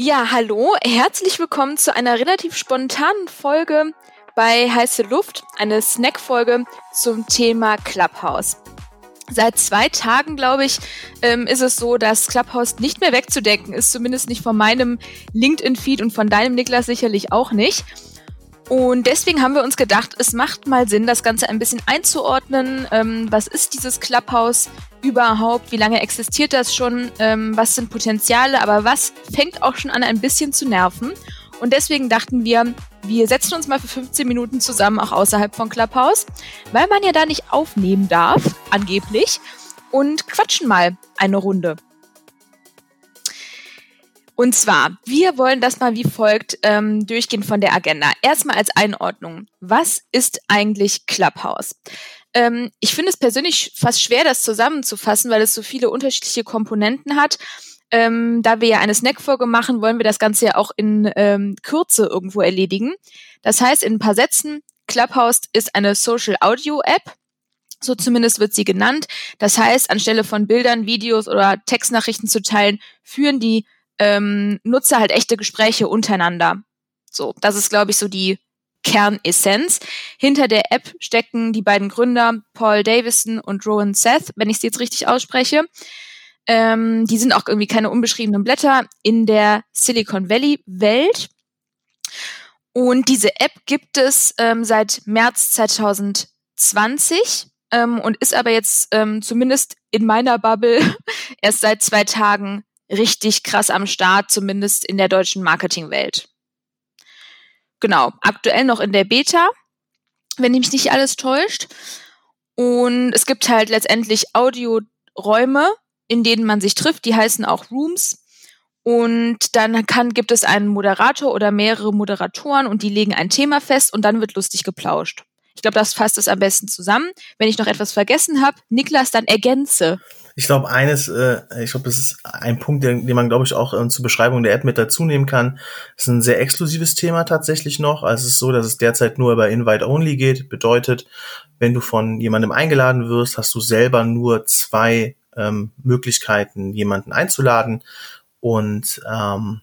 Ja, hallo, herzlich willkommen zu einer relativ spontanen Folge bei Heiße Luft, eine Snack-Folge zum Thema Clubhouse. Seit zwei Tagen, glaube ich, ähm, ist es so, dass Clubhouse nicht mehr wegzudenken ist, zumindest nicht von meinem LinkedIn-Feed und von deinem Niklas sicherlich auch nicht. Und deswegen haben wir uns gedacht, es macht mal Sinn, das Ganze ein bisschen einzuordnen. Ähm, was ist dieses Clubhouse überhaupt? Wie lange existiert das schon? Ähm, was sind Potenziale? Aber was fängt auch schon an, ein bisschen zu nerven? Und deswegen dachten wir, wir setzen uns mal für 15 Minuten zusammen, auch außerhalb von Clubhouse, weil man ja da nicht aufnehmen darf, angeblich, und quatschen mal eine Runde. Und zwar, wir wollen das mal wie folgt ähm, durchgehen von der Agenda. Erstmal als Einordnung. Was ist eigentlich Clubhouse? Ähm, ich finde es persönlich fast schwer, das zusammenzufassen, weil es so viele unterschiedliche Komponenten hat. Ähm, da wir ja eine Snack-Folge machen, wollen wir das Ganze ja auch in ähm, Kürze irgendwo erledigen. Das heißt, in ein paar Sätzen, Clubhouse ist eine Social Audio App. So zumindest wird sie genannt. Das heißt, anstelle von Bildern, Videos oder Textnachrichten zu teilen, führen die ähm, nutze halt echte Gespräche untereinander. So, das ist, glaube ich, so die Kernessenz. Hinter der App stecken die beiden Gründer Paul Davison und Rowan Seth, wenn ich sie jetzt richtig ausspreche. Ähm, die sind auch irgendwie keine unbeschriebenen Blätter in der Silicon Valley Welt. Und diese App gibt es ähm, seit März 2020 ähm, und ist aber jetzt ähm, zumindest in meiner Bubble erst seit zwei Tagen richtig krass am Start, zumindest in der deutschen Marketingwelt. Genau, aktuell noch in der Beta, wenn mich nicht alles täuscht. Und es gibt halt letztendlich Audioräume, in denen man sich trifft, die heißen auch Rooms. Und dann kann, gibt es einen Moderator oder mehrere Moderatoren und die legen ein Thema fest und dann wird lustig geplauscht. Ich glaube, das fasst es am besten zusammen. Wenn ich noch etwas vergessen habe, Niklas, dann ergänze. Ich glaube, eines, äh, ich glaube, das ist ein Punkt, den, den man, glaube ich, auch äh, zur Beschreibung der App mit dazu nehmen kann. Das ist ein sehr exklusives Thema tatsächlich noch. Also es ist so, dass es derzeit nur über Invite-Only geht. Bedeutet, wenn du von jemandem eingeladen wirst, hast du selber nur zwei ähm, Möglichkeiten, jemanden einzuladen. Und ähm,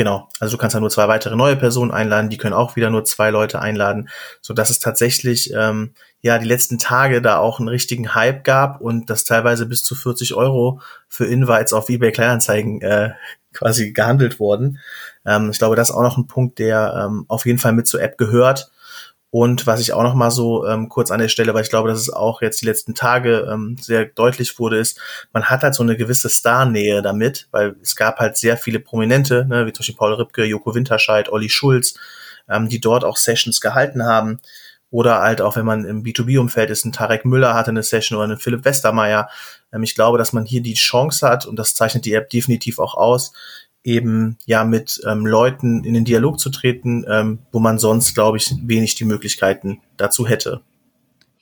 Genau, also du kannst ja nur zwei weitere neue Personen einladen, die können auch wieder nur zwei Leute einladen, so dass es tatsächlich ähm, ja die letzten Tage da auch einen richtigen Hype gab und das teilweise bis zu 40 Euro für Invites auf eBay Kleinanzeigen äh, quasi gehandelt wurden. Ähm, ich glaube, das ist auch noch ein Punkt, der ähm, auf jeden Fall mit zur App gehört und was ich auch noch mal so ähm, kurz an der Stelle, weil ich glaube, dass es auch jetzt die letzten Tage ähm, sehr deutlich wurde, ist, man hat halt so eine gewisse Starnähe damit, weil es gab halt sehr viele Prominente, ne, wie zum Beispiel Paul Ripke, Joko Winterscheid, Olli Schulz, ähm, die dort auch Sessions gehalten haben. Oder halt auch, wenn man im B2B-Umfeld ist, ein Tarek Müller hatte eine Session oder ein Philipp Westermeier. Ähm, ich glaube, dass man hier die Chance hat, und das zeichnet die App definitiv auch aus, eben ja mit ähm, Leuten in den Dialog zu treten, ähm, wo man sonst, glaube ich, wenig die Möglichkeiten dazu hätte.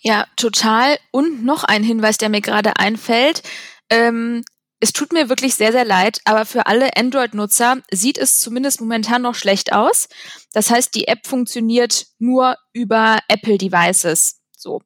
Ja, total. Und noch ein Hinweis, der mir gerade einfällt. Ähm, es tut mir wirklich sehr, sehr leid, aber für alle Android-Nutzer sieht es zumindest momentan noch schlecht aus. Das heißt, die App funktioniert nur über Apple-Devices. So.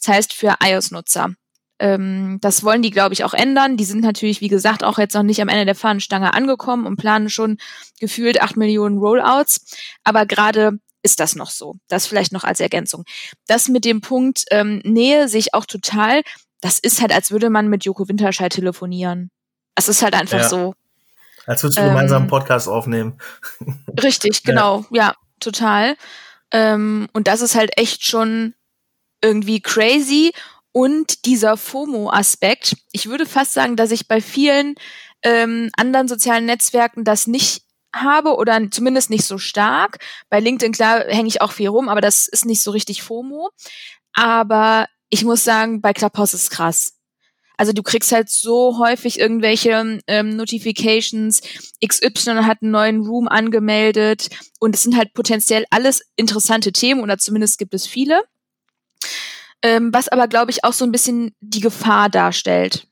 Das heißt, für iOS-Nutzer. Ähm, das wollen die, glaube ich, auch ändern. Die sind natürlich, wie gesagt, auch jetzt noch nicht am Ende der Fahnenstange angekommen und planen schon gefühlt acht Millionen Rollouts. Aber gerade ist das noch so. Das vielleicht noch als Ergänzung. Das mit dem Punkt ähm, Nähe sich auch total. Das ist halt, als würde man mit Joko Winterscheid telefonieren. Es ist halt einfach ja. so. Als würdest du ähm, gemeinsam einen Podcast aufnehmen. Richtig, genau. Ja, ja total. Ähm, und das ist halt echt schon irgendwie crazy und dieser FOMO-Aspekt. Ich würde fast sagen, dass ich bei vielen ähm, anderen sozialen Netzwerken das nicht habe oder zumindest nicht so stark. Bei LinkedIn, klar, hänge ich auch viel rum, aber das ist nicht so richtig FOMO. Aber ich muss sagen, bei Clubhouse ist krass. Also du kriegst halt so häufig irgendwelche ähm, Notifications, XY hat einen neuen Room angemeldet und es sind halt potenziell alles interessante Themen oder zumindest gibt es viele ähm, was aber, glaube ich, auch so ein bisschen die Gefahr darstellt.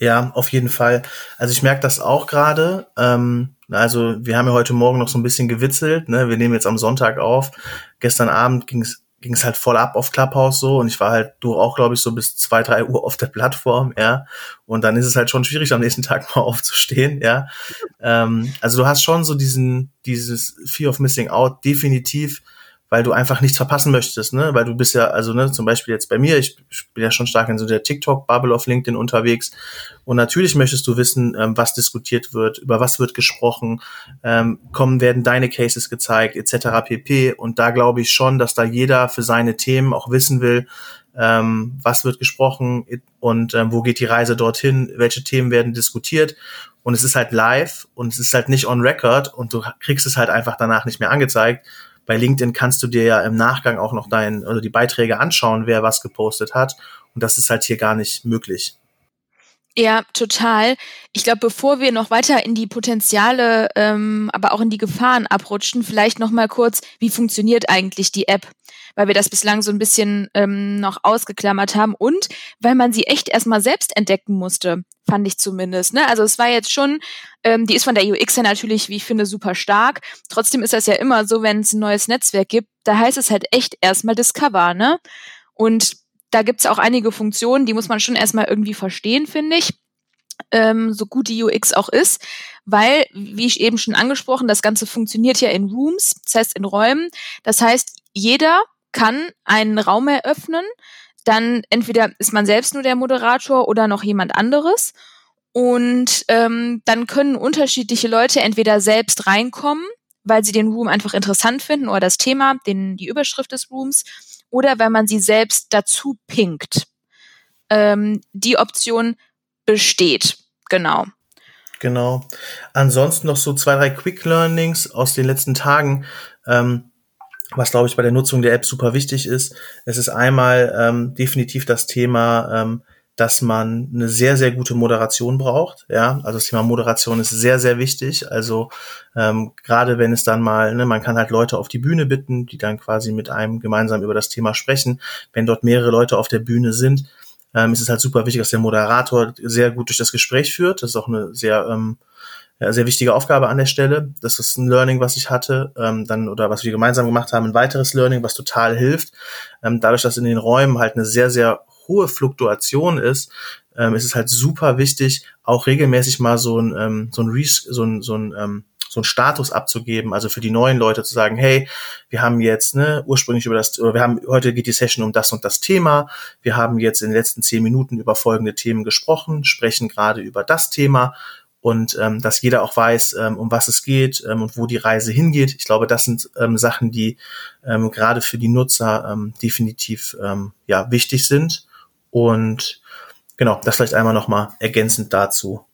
Ja, auf jeden Fall. Also ich merke das auch gerade. Ähm, also wir haben ja heute Morgen noch so ein bisschen gewitzelt. Ne? Wir nehmen jetzt am Sonntag auf. Gestern Abend ging es halt voll ab auf Clubhouse so und ich war halt du auch, glaube ich, so bis zwei, drei Uhr auf der Plattform, ja. Und dann ist es halt schon schwierig, am nächsten Tag mal aufzustehen, ja. ähm, also du hast schon so diesen, dieses Fear of Missing Out definitiv weil du einfach nichts verpassen möchtest, ne? Weil du bist ja, also ne, zum Beispiel jetzt bei mir, ich bin ja schon stark in so der TikTok-Bubble auf LinkedIn unterwegs. Und natürlich möchtest du wissen, ähm, was diskutiert wird, über was wird gesprochen, ähm, kommen, werden deine Cases gezeigt, etc. pp. Und da glaube ich schon, dass da jeder für seine Themen auch wissen will, ähm, was wird gesprochen und ähm, wo geht die Reise dorthin, welche Themen werden diskutiert. Und es ist halt live und es ist halt nicht on record und du kriegst es halt einfach danach nicht mehr angezeigt bei LinkedIn kannst du dir ja im Nachgang auch noch dein, also die Beiträge anschauen, wer was gepostet hat. Und das ist halt hier gar nicht möglich. Ja, total. Ich glaube, bevor wir noch weiter in die Potenziale, ähm, aber auch in die Gefahren abrutschen, vielleicht noch mal kurz, wie funktioniert eigentlich die App? Weil wir das bislang so ein bisschen ähm, noch ausgeklammert haben und weil man sie echt erstmal selbst entdecken musste, fand ich zumindest. Ne? Also es war jetzt schon, ähm, die ist von der UX ja natürlich, wie ich finde, super stark. Trotzdem ist das ja immer so, wenn es ein neues Netzwerk gibt, da heißt es halt echt erstmal Discover, ne? Und da gibt's auch einige Funktionen, die muss man schon erstmal irgendwie verstehen, finde ich. Ähm, so gut die UX auch ist, weil, wie ich eben schon angesprochen, das Ganze funktioniert ja in Rooms, das heißt in Räumen. Das heißt, jeder kann einen Raum eröffnen, dann entweder ist man selbst nur der Moderator oder noch jemand anderes. Und ähm, dann können unterschiedliche Leute entweder selbst reinkommen, weil sie den Room einfach interessant finden oder das Thema, den, die Überschrift des Rooms, oder weil man sie selbst dazu pinkt. Ähm, die Option besteht, genau. Genau. Ansonsten noch so zwei, drei Quick Learnings aus den letzten Tagen. Ähm, was glaube ich bei der Nutzung der App super wichtig ist. Es ist einmal ähm, definitiv das Thema, ähm, dass man eine sehr, sehr gute Moderation braucht. Ja, also das Thema Moderation ist sehr, sehr wichtig. Also ähm, gerade wenn es dann mal, ne, man kann halt Leute auf die Bühne bitten, die dann quasi mit einem gemeinsam über das Thema sprechen. Wenn dort mehrere Leute auf der Bühne sind, ähm, ist es halt super wichtig, dass der Moderator sehr gut durch das Gespräch führt. Das ist auch eine sehr ähm, ja, sehr wichtige Aufgabe an der Stelle. Das ist ein Learning, was ich hatte, ähm, dann oder was wir gemeinsam gemacht haben, ein weiteres Learning, was total hilft. Ähm, dadurch, dass in den Räumen halt eine sehr, sehr hohe Fluktuation ist, ähm, ist es halt super wichtig, auch regelmäßig mal so ein, ähm, so ein, Res so ein, so ein ähm, so ein Status abzugeben, also für die neuen Leute zu sagen, hey, wir haben jetzt ne, ursprünglich über das, oder wir haben heute geht die Session um das und das Thema, wir haben jetzt in den letzten zehn Minuten über folgende Themen gesprochen, sprechen gerade über das Thema und ähm, dass jeder auch weiß, ähm, um was es geht ähm, und wo die Reise hingeht. Ich glaube, das sind ähm, Sachen, die ähm, gerade für die Nutzer ähm, definitiv ähm, ja wichtig sind. Und genau, das vielleicht einmal nochmal ergänzend dazu.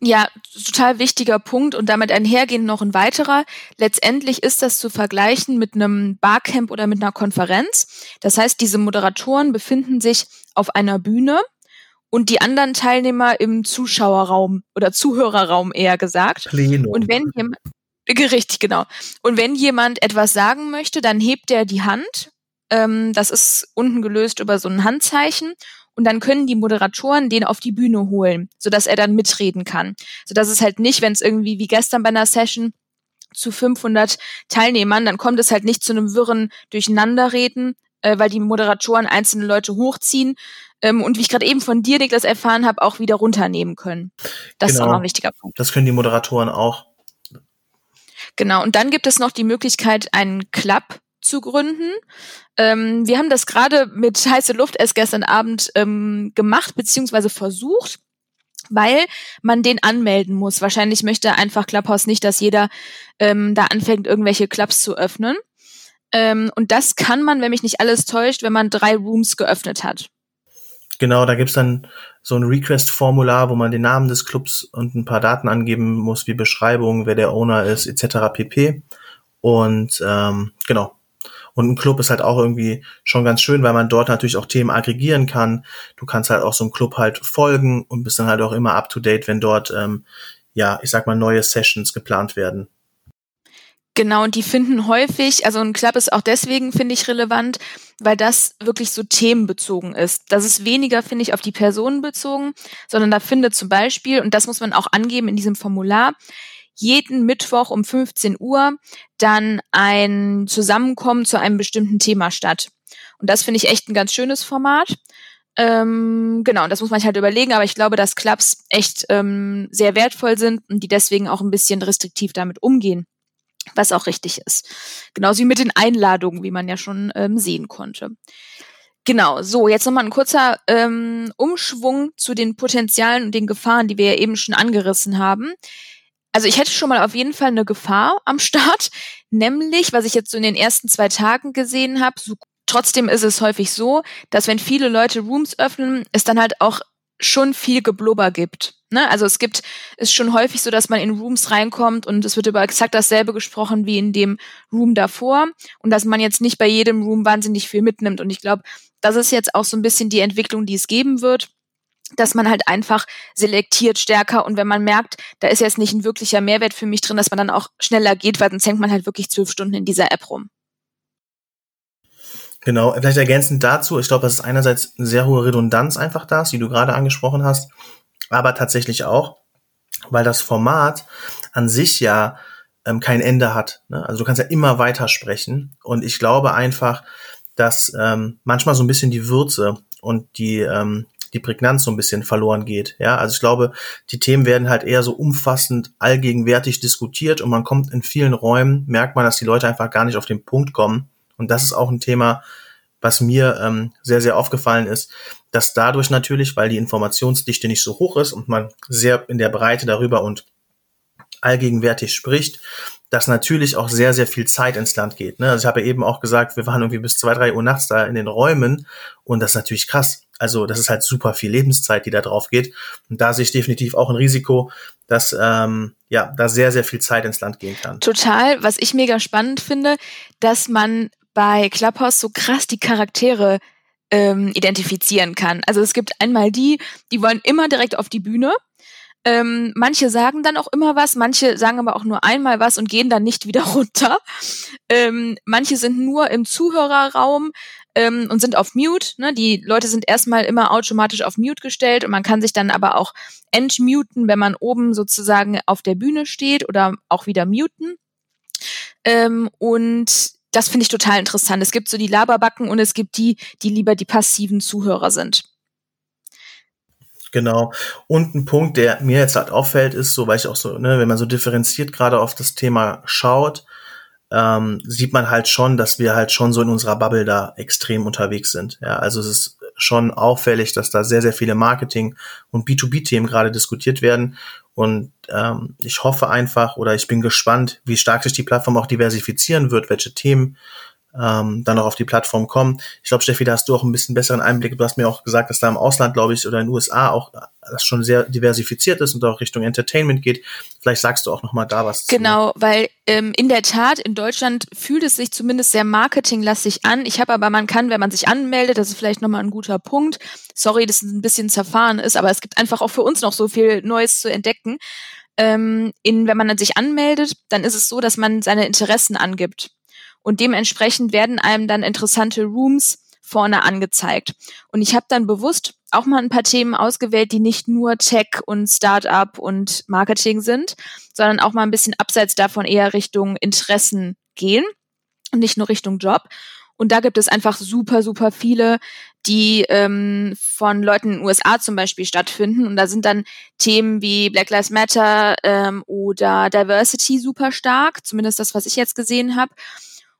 Ja, total wichtiger Punkt und damit einhergehend noch ein weiterer. Letztendlich ist das zu vergleichen mit einem Barcamp oder mit einer Konferenz. Das heißt, diese Moderatoren befinden sich auf einer Bühne und die anderen Teilnehmer im Zuschauerraum oder Zuhörerraum eher gesagt. Plenum. Und wenn jemand, richtig, genau. Und wenn jemand etwas sagen möchte, dann hebt er die Hand ähm, das ist unten gelöst über so ein Handzeichen. Und dann können die Moderatoren den auf die Bühne holen, sodass er dann mitreden kann. Sodass es halt nicht, wenn es irgendwie wie gestern bei einer Session zu 500 Teilnehmern, dann kommt es halt nicht zu einem wirren Durcheinanderreden, äh, weil die Moderatoren einzelne Leute hochziehen ähm, und wie ich gerade eben von dir, Niklas, erfahren habe, auch wieder runternehmen können. Das genau. ist auch noch ein wichtiger Punkt. Das können die Moderatoren auch. Genau, und dann gibt es noch die Möglichkeit, einen Club zu gründen. Ähm, wir haben das gerade mit heiße Luft erst gestern Abend ähm, gemacht beziehungsweise versucht, weil man den anmelden muss. Wahrscheinlich möchte einfach Clubhouse nicht, dass jeder ähm, da anfängt, irgendwelche Clubs zu öffnen. Ähm, und das kann man, wenn mich nicht alles täuscht, wenn man drei Rooms geöffnet hat. Genau, da gibt's dann so ein Request-Formular, wo man den Namen des Clubs und ein paar Daten angeben muss, wie Beschreibung, wer der Owner ist, etc. pp. Und ähm, genau, und ein Club ist halt auch irgendwie schon ganz schön, weil man dort natürlich auch Themen aggregieren kann. Du kannst halt auch so einem Club halt folgen und bist dann halt auch immer up to date, wenn dort, ähm, ja, ich sag mal, neue Sessions geplant werden. Genau, und die finden häufig, also ein Club ist auch deswegen, finde ich, relevant, weil das wirklich so themenbezogen ist. Das ist weniger, finde ich, auf die Personen bezogen, sondern da findet zum Beispiel, und das muss man auch angeben in diesem Formular, jeden Mittwoch um 15 Uhr dann ein Zusammenkommen zu einem bestimmten Thema statt. Und das finde ich echt ein ganz schönes Format. Ähm, genau, das muss man sich halt überlegen, aber ich glaube, dass Clubs echt ähm, sehr wertvoll sind und die deswegen auch ein bisschen restriktiv damit umgehen, was auch richtig ist. Genauso wie mit den Einladungen, wie man ja schon ähm, sehen konnte. Genau, so, jetzt nochmal ein kurzer ähm, Umschwung zu den Potenzialen und den Gefahren, die wir ja eben schon angerissen haben. Also ich hätte schon mal auf jeden Fall eine Gefahr am Start, nämlich, was ich jetzt so in den ersten zwei Tagen gesehen habe, so Trotzdem ist es häufig so, dass wenn viele Leute Rooms öffnen, es dann halt auch schon viel Geblubber gibt. Ne? Also es gibt, ist schon häufig so, dass man in Rooms reinkommt und es wird über exakt dasselbe gesprochen wie in dem Room davor und dass man jetzt nicht bei jedem Room wahnsinnig viel mitnimmt. Und ich glaube, das ist jetzt auch so ein bisschen die Entwicklung, die es geben wird dass man halt einfach selektiert stärker und wenn man merkt, da ist jetzt nicht ein wirklicher Mehrwert für mich drin, dass man dann auch schneller geht, weil sonst hängt man halt wirklich zwölf Stunden in dieser App rum. Genau, vielleicht ergänzend dazu, ich glaube, dass es einerseits eine sehr hohe Redundanz einfach da ist, die du gerade angesprochen hast, aber tatsächlich auch, weil das Format an sich ja ähm, kein Ende hat. Ne? Also du kannst ja immer weiter sprechen und ich glaube einfach, dass ähm, manchmal so ein bisschen die Würze und die ähm, die Prägnanz so ein bisschen verloren geht. Ja, also ich glaube, die Themen werden halt eher so umfassend allgegenwärtig diskutiert und man kommt in vielen Räumen, merkt man, dass die Leute einfach gar nicht auf den Punkt kommen und das ist auch ein Thema, was mir ähm, sehr, sehr aufgefallen ist, dass dadurch natürlich, weil die Informationsdichte nicht so hoch ist und man sehr in der Breite darüber und allgegenwärtig spricht, dass natürlich auch sehr, sehr viel Zeit ins Land geht. Ne? Also ich habe ja eben auch gesagt, wir waren irgendwie bis zwei, drei Uhr nachts da in den Räumen und das ist natürlich krass. Also das ist halt super viel Lebenszeit, die da drauf geht. Und da sehe ich definitiv auch ein Risiko, dass ähm, ja da sehr, sehr viel Zeit ins Land gehen kann. Total. Was ich mega spannend finde, dass man bei Clubhouse so krass die Charaktere ähm, identifizieren kann. Also es gibt einmal die, die wollen immer direkt auf die Bühne. Ähm, manche sagen dann auch immer was, manche sagen aber auch nur einmal was und gehen dann nicht wieder runter. Ähm, manche sind nur im Zuhörerraum ähm, und sind auf Mute. Ne? Die Leute sind erstmal immer automatisch auf Mute gestellt und man kann sich dann aber auch entmuten, wenn man oben sozusagen auf der Bühne steht oder auch wieder muten. Ähm, und das finde ich total interessant. Es gibt so die Laberbacken und es gibt die, die lieber die passiven Zuhörer sind. Genau. Und ein Punkt, der mir jetzt halt auffällt, ist so, weil ich auch so, ne, wenn man so differenziert gerade auf das Thema schaut, ähm, sieht man halt schon, dass wir halt schon so in unserer Bubble da extrem unterwegs sind. Ja, also es ist schon auffällig, dass da sehr, sehr viele Marketing- und B2B-Themen gerade diskutiert werden. Und ähm, ich hoffe einfach oder ich bin gespannt, wie stark sich die Plattform auch diversifizieren wird, welche Themen ähm, dann auch auf die Plattform kommen. Ich glaube, Steffi, da hast du auch ein bisschen besseren Einblick. Du hast mir auch gesagt, dass da im Ausland, glaube ich, oder in den USA auch das schon sehr diversifiziert ist und auch Richtung Entertainment geht. Vielleicht sagst du auch noch mal da was. Genau, zu. weil ähm, in der Tat in Deutschland fühlt es sich zumindest sehr marketinglastig an. Ich habe aber, man kann, wenn man sich anmeldet, das ist vielleicht noch mal ein guter Punkt. Sorry, dass es ein bisschen zerfahren ist, aber es gibt einfach auch für uns noch so viel Neues zu entdecken. Ähm, in, wenn man sich anmeldet, dann ist es so, dass man seine Interessen angibt und dementsprechend werden einem dann interessante Rooms vorne angezeigt. Und ich habe dann bewusst auch mal ein paar Themen ausgewählt, die nicht nur Tech und Startup und Marketing sind, sondern auch mal ein bisschen abseits davon eher Richtung Interessen gehen und nicht nur Richtung Job. Und da gibt es einfach super, super viele, die ähm, von Leuten in den USA zum Beispiel stattfinden. Und da sind dann Themen wie Black Lives Matter ähm, oder Diversity super stark, zumindest das, was ich jetzt gesehen habe.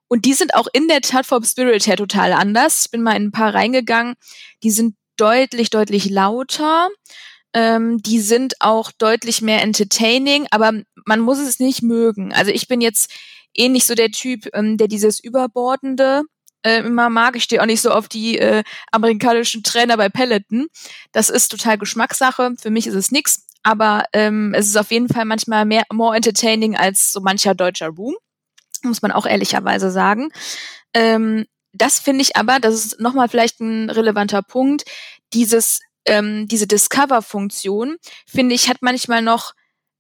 Und die sind auch in der Tat vom Spirit her total anders. Ich bin mal in ein paar reingegangen. Die sind deutlich, deutlich lauter. Ähm, die sind auch deutlich mehr entertaining, aber man muss es nicht mögen. Also ich bin jetzt eh nicht so der Typ, ähm, der dieses Überbordende äh, immer mag. Ich stehe auch nicht so auf die äh, amerikanischen Trainer bei Peloton. Das ist total Geschmackssache. Für mich ist es nix. Aber ähm, es ist auf jeden Fall manchmal mehr more entertaining als so mancher deutscher Room muss man auch ehrlicherweise sagen. Ähm, das finde ich aber, das ist nochmal vielleicht ein relevanter Punkt, dieses, ähm, diese Discover-Funktion, finde ich, hat manchmal noch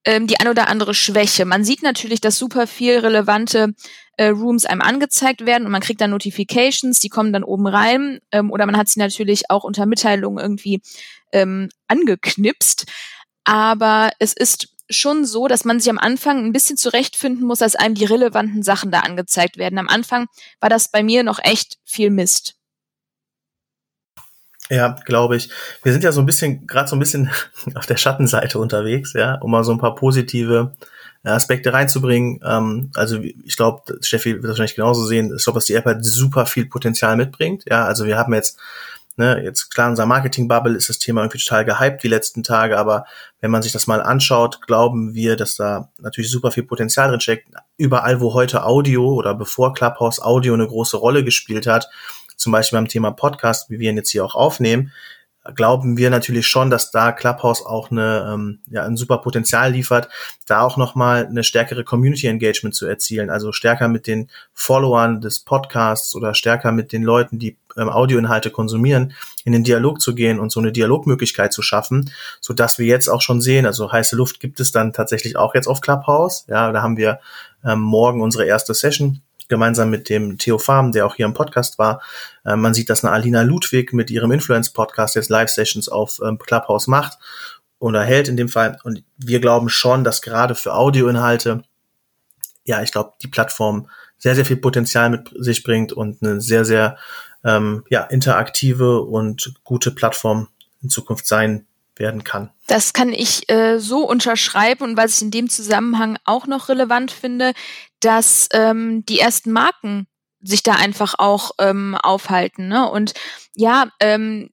ähm, die ein oder andere Schwäche. Man sieht natürlich, dass super viel relevante äh, Rooms einem angezeigt werden und man kriegt dann Notifications, die kommen dann oben rein ähm, oder man hat sie natürlich auch unter Mitteilungen irgendwie ähm, angeknipst. Aber es ist schon so, dass man sich am Anfang ein bisschen zurechtfinden muss, dass einem die relevanten Sachen da angezeigt werden. Am Anfang war das bei mir noch echt viel Mist. Ja, glaube ich. Wir sind ja so ein bisschen, gerade so ein bisschen auf der Schattenseite unterwegs, ja, um mal so ein paar positive äh, Aspekte reinzubringen. Ähm, also ich glaube, Steffi wird das wahrscheinlich genauso sehen. Ich glaube, dass die App halt super viel Potenzial mitbringt. Ja, also wir haben jetzt Ne, jetzt klar, unser Marketing-Bubble ist das Thema irgendwie total gehypt die letzten Tage, aber wenn man sich das mal anschaut, glauben wir, dass da natürlich super viel Potenzial drin steckt. Überall, wo heute Audio oder bevor Clubhouse Audio eine große Rolle gespielt hat, zum Beispiel beim Thema Podcast, wie wir ihn jetzt hier auch aufnehmen, glauben wir natürlich schon, dass da Clubhouse auch eine, ähm, ja, ein super Potenzial liefert, da auch nochmal eine stärkere Community Engagement zu erzielen, also stärker mit den Followern des Podcasts oder stärker mit den Leuten, die ähm, Audioinhalte konsumieren, in den Dialog zu gehen und so eine Dialogmöglichkeit zu schaffen, so dass wir jetzt auch schon sehen, also heiße Luft gibt es dann tatsächlich auch jetzt auf Clubhouse, ja, da haben wir ähm, morgen unsere erste Session gemeinsam mit dem Theo Farm, der auch hier im Podcast war. Äh, man sieht, dass eine Alina Ludwig mit ihrem Influence-Podcast jetzt Live-Sessions auf ähm, Clubhouse macht oder hält in dem Fall. Und wir glauben schon, dass gerade für Audioinhalte, ja, ich glaube, die Plattform sehr, sehr viel Potenzial mit sich bringt und eine sehr, sehr ähm, ja, interaktive und gute Plattform in Zukunft sein werden kann. Das kann ich äh, so unterschreiben und was ich in dem Zusammenhang auch noch relevant finde, dass ähm, die ersten Marken sich da einfach auch ähm, aufhalten. Ne? Und ja, ähm,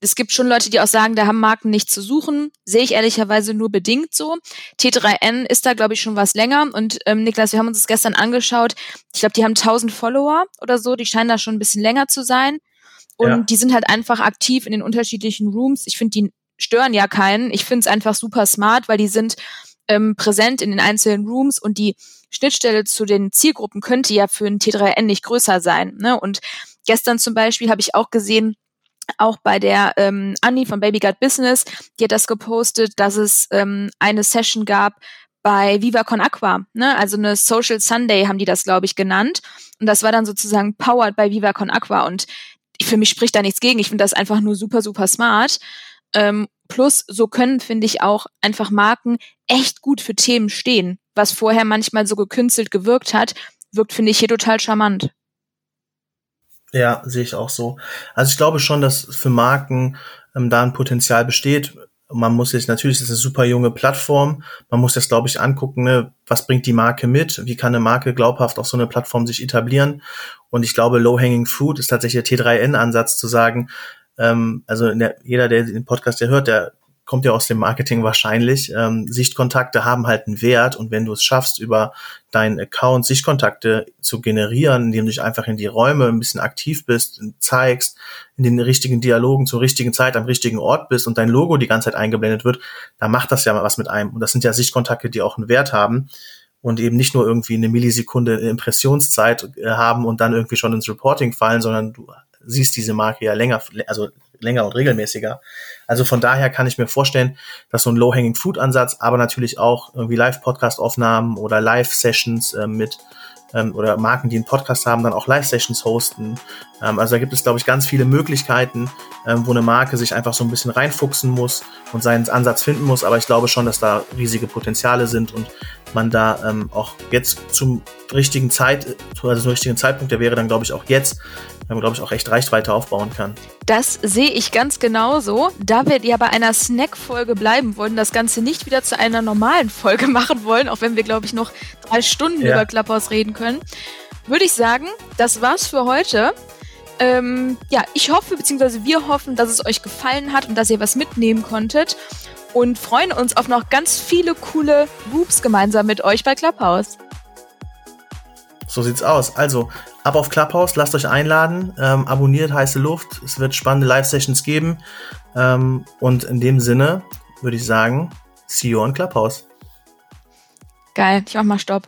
es gibt schon Leute, die auch sagen, da haben Marken nichts zu suchen. Sehe ich ehrlicherweise nur bedingt so. T3N ist da, glaube ich, schon was länger. Und ähm, Niklas, wir haben uns das gestern angeschaut. Ich glaube, die haben 1000 Follower oder so. Die scheinen da schon ein bisschen länger zu sein. Und ja. die sind halt einfach aktiv in den unterschiedlichen Rooms. Ich finde, die stören ja keinen. Ich finde es einfach super smart, weil die sind ähm, präsent in den einzelnen Rooms und die Schnittstelle zu den Zielgruppen könnte ja für ein T3N nicht größer sein. Ne? Und gestern zum Beispiel habe ich auch gesehen, auch bei der ähm, Annie von Baby Gut Business, die hat das gepostet, dass es ähm, eine Session gab bei Viva Con Aqua, ne? also eine Social Sunday haben die das, glaube ich, genannt. Und das war dann sozusagen powered bei Viva Con Aqua. Und für mich spricht da nichts gegen. Ich finde das einfach nur super, super smart. Ähm, plus, so können, finde ich, auch einfach Marken echt gut für Themen stehen. Was vorher manchmal so gekünstelt gewirkt hat, wirkt, finde ich, hier total charmant. Ja, sehe ich auch so. Also ich glaube schon, dass für Marken ähm, da ein Potenzial besteht. Man muss sich natürlich, das ist eine super junge Plattform. Man muss das, glaube ich, angucken, ne? was bringt die Marke mit? Wie kann eine Marke glaubhaft auf so eine Plattform sich etablieren? Und ich glaube, Low-Hanging Fruit ist tatsächlich der T3N-Ansatz zu sagen, ähm, also der, jeder, der den Podcast ja hört, der kommt ja aus dem Marketing wahrscheinlich. Ähm, Sichtkontakte haben halt einen Wert und wenn du es schaffst, über deinen Account Sichtkontakte zu generieren, indem du dich einfach in die Räume ein bisschen aktiv bist, zeigst, in den richtigen Dialogen zur richtigen Zeit am richtigen Ort bist und dein Logo die ganze Zeit eingeblendet wird, dann macht das ja mal was mit einem. Und das sind ja Sichtkontakte, die auch einen Wert haben und eben nicht nur irgendwie eine Millisekunde Impressionszeit äh, haben und dann irgendwie schon ins Reporting fallen, sondern du siehst diese Marke ja länger, also länger und regelmäßiger. Also von daher kann ich mir vorstellen, dass so ein Low-Hanging-Fruit-Ansatz, aber natürlich auch irgendwie Live-Podcast-Aufnahmen oder Live-Sessions äh, mit ähm, oder Marken, die einen Podcast haben, dann auch Live-Sessions hosten. Ähm, also da gibt es, glaube ich, ganz viele Möglichkeiten, ähm, wo eine Marke sich einfach so ein bisschen reinfuchsen muss und seinen Ansatz finden muss. Aber ich glaube schon, dass da riesige Potenziale sind und man da ähm, auch jetzt zum richtigen Zeit, also zum richtigen Zeitpunkt, der wäre dann, glaube ich, auch jetzt, ähm, glaube ich, auch echt Reichweite aufbauen kann. Das sehe ich ganz genauso. Da wir ja bei einer Snack-Folge bleiben wollen, das Ganze nicht wieder zu einer normalen Folge machen wollen, auch wenn wir, glaube ich, noch drei Stunden ja. über Clubhouse reden können, würde ich sagen, das war's für heute. Ähm, ja, ich hoffe, beziehungsweise wir hoffen, dass es euch gefallen hat und dass ihr was mitnehmen konntet und freuen uns auf noch ganz viele coole Whoops gemeinsam mit euch bei Clubhouse. So sieht's aus. Also, ab auf Clubhouse, lasst euch einladen, ähm, abonniert heiße Luft, es wird spannende Live-Sessions geben. Ähm, und in dem Sinne würde ich sagen, see you on Clubhouse. Geil, ich mach mal Stopp.